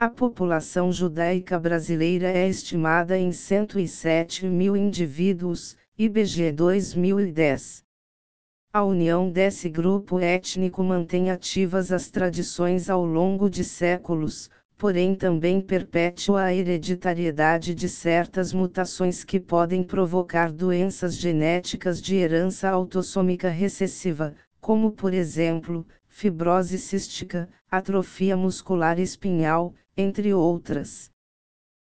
A população judaica brasileira é estimada em 107 mil indivíduos, IBGE 2010. A união desse grupo étnico mantém ativas as tradições ao longo de séculos, porém também perpetua a hereditariedade de certas mutações que podem provocar doenças genéticas de herança autossômica recessiva, como por exemplo, fibrose cística, atrofia muscular espinhal, entre outras.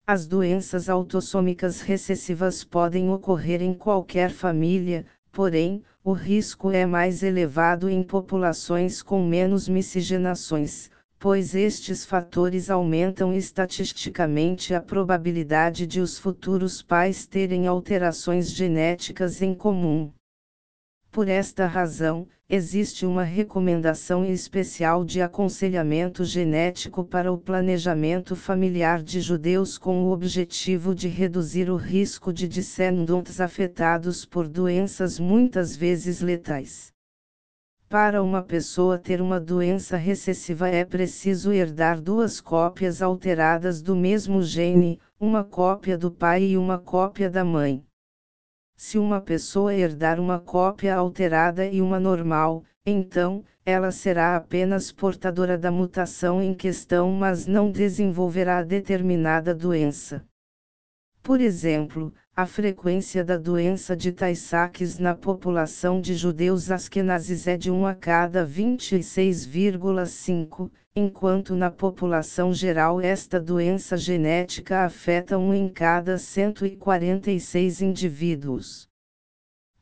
As doenças autossômicas recessivas podem ocorrer em qualquer família, porém, o risco é mais elevado em populações com menos miscigenações, pois estes fatores aumentam estatisticamente a probabilidade de os futuros pais terem alterações genéticas em comum. Por esta razão, existe uma recomendação especial de aconselhamento genético para o planejamento familiar de judeus com o objetivo de reduzir o risco de descendentes afetados por doenças muitas vezes letais. Para uma pessoa ter uma doença recessiva é preciso herdar duas cópias alteradas do mesmo gene, uma cópia do pai e uma cópia da mãe. Se uma pessoa herdar uma cópia alterada e uma normal, então, ela será apenas portadora da mutação em questão, mas não desenvolverá determinada doença. Por exemplo, a frequência da doença de Tay-Sachs na população de judeus askenazes é de 1 a cada 26,5, enquanto na população geral esta doença genética afeta 1 em cada 146 indivíduos.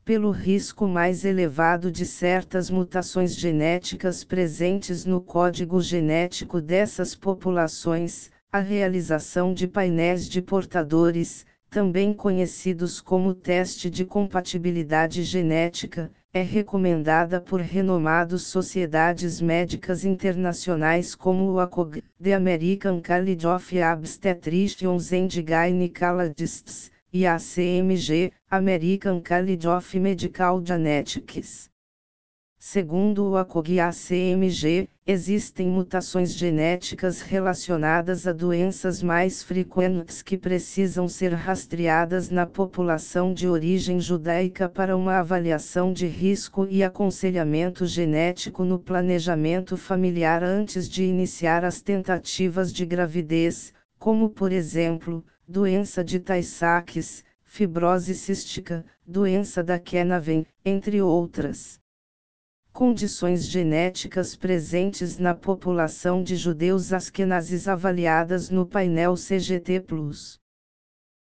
Pelo risco mais elevado de certas mutações genéticas presentes no código genético dessas populações, a realização de painéis de portadores, também conhecidos como teste de compatibilidade genética, é recomendada por renomadas sociedades médicas internacionais como o ACOG, The American College of Obstetricians and Gynecologists, e a CMG, American College of Medical Genetics. Segundo o ACOG-ACMG, existem mutações genéticas relacionadas a doenças mais frequentes que precisam ser rastreadas na população de origem judaica para uma avaliação de risco e aconselhamento genético no planejamento familiar antes de iniciar as tentativas de gravidez, como por exemplo, doença de Tay-Sachs, fibrose cística, doença da Kenaven, entre outras condições genéticas presentes na população de judeus askenazes avaliadas no painel CGT+.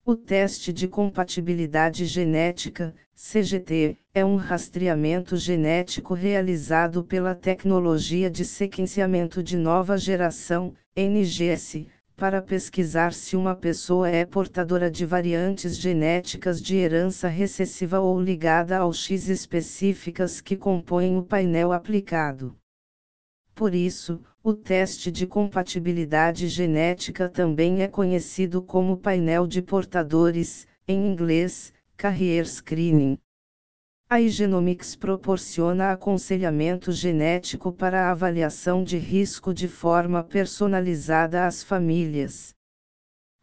O teste de compatibilidade genética, CGT, é um rastreamento genético realizado pela tecnologia de sequenciamento de nova geração, NGS, para pesquisar se uma pessoa é portadora de variantes genéticas de herança recessiva ou ligada ao X específicas que compõem o painel aplicado. Por isso, o teste de compatibilidade genética também é conhecido como painel de portadores, em inglês, Carrier Screening. A Igenomics proporciona aconselhamento genético para a avaliação de risco de forma personalizada às famílias.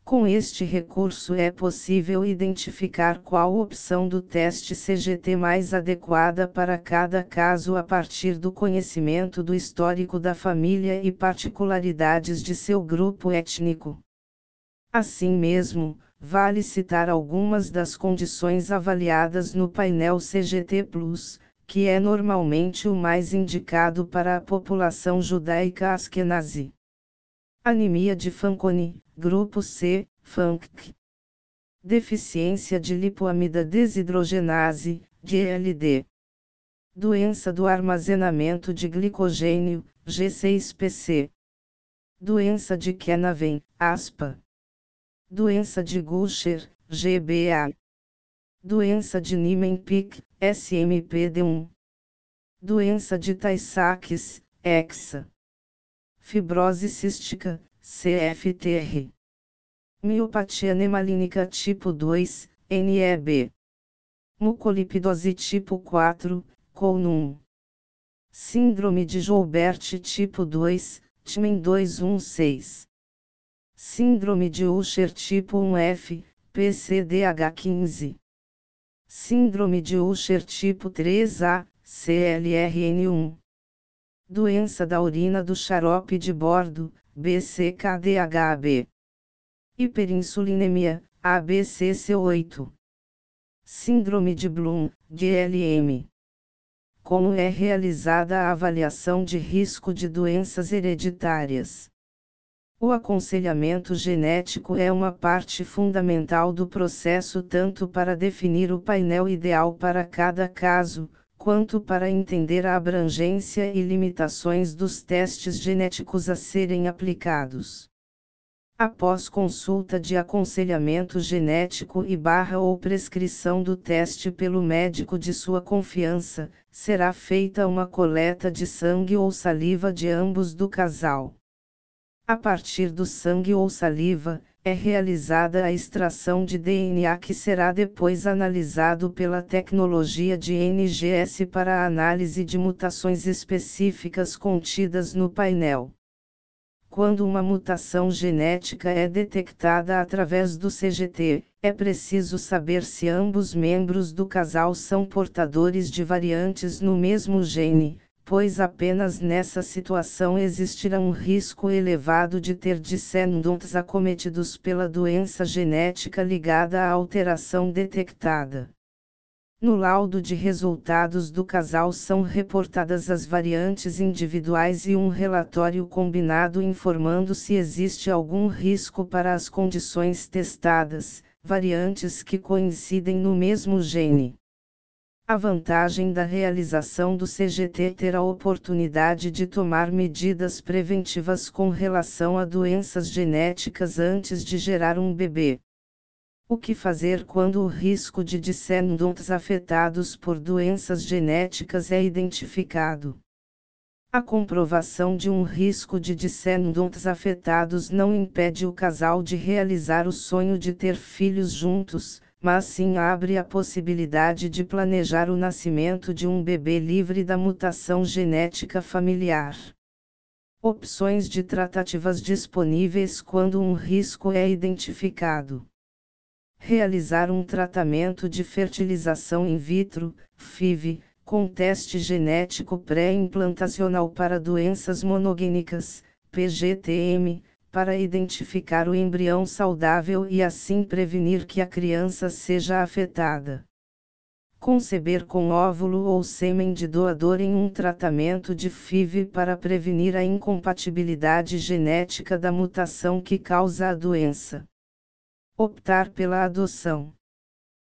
Com este recurso é possível identificar qual opção do teste CGT mais adequada para cada caso a partir do conhecimento do histórico da família e particularidades de seu grupo étnico. Assim mesmo, vale citar algumas das condições avaliadas no painel CGT que é normalmente o mais indicado para a população judaica askenazi. Anemia de Fanconi, grupo C, FANC. Deficiência de lipoamida desidrogenase, DLD. Doença do armazenamento de glicogênio, G6PC. Doença de Kenaven, ASPA. Doença de Gusher, GBA. Doença de Niemann-Pick, SMPD1. Doença de Tay-Sachs, EXA. Fibrose cística, CFTR. Miopatia nemalínica tipo 2, NEB. Mucolipidose tipo 4, COL1. Síndrome de Joubert tipo 2, TMEN 216. Síndrome de Usher tipo 1F, PCDH15. Síndrome de Usher tipo 3A, CLRN1. Doença da urina do xarope de bordo, BCKDHB. Hiperinsulinemia, ABCC8. Síndrome de Bloom, GLM. Como é realizada a avaliação de risco de doenças hereditárias? O aconselhamento genético é uma parte fundamental do processo tanto para definir o painel ideal para cada caso, quanto para entender a abrangência e limitações dos testes genéticos a serem aplicados. Após consulta de aconselhamento genético e barra ou prescrição do teste pelo médico de sua confiança, será feita uma coleta de sangue ou saliva de ambos do casal. A partir do sangue ou saliva, é realizada a extração de DNA que será depois analisado pela tecnologia de NGS para a análise de mutações específicas contidas no painel. Quando uma mutação genética é detectada através do CGT, é preciso saber se ambos membros do casal são portadores de variantes no mesmo gene, pois apenas nessa situação existirá um risco elevado de ter descendentes acometidos pela doença genética ligada à alteração detectada. No laudo de resultados do casal são reportadas as variantes individuais e um relatório combinado informando se existe algum risco para as condições testadas, variantes que coincidem no mesmo gene. A vantagem da realização do CGT é ter a oportunidade de tomar medidas preventivas com relação a doenças genéticas antes de gerar um bebê. O que fazer quando o risco de descendentes afetados por doenças genéticas é identificado? A comprovação de um risco de descendentes afetados não impede o casal de realizar o sonho de ter filhos juntos, mas sim abre a possibilidade de planejar o nascimento de um bebê livre da mutação genética familiar. Opções de tratativas disponíveis quando um risco é identificado. Realizar um tratamento de fertilização in vitro, FIV, com teste genético pré-implantacional para doenças monogênicas, PGTM, para identificar o embrião saudável e assim prevenir que a criança seja afetada. Conceber com óvulo ou sêmen de doador em um tratamento de FIV para prevenir a incompatibilidade genética da mutação que causa a doença. Optar pela adoção.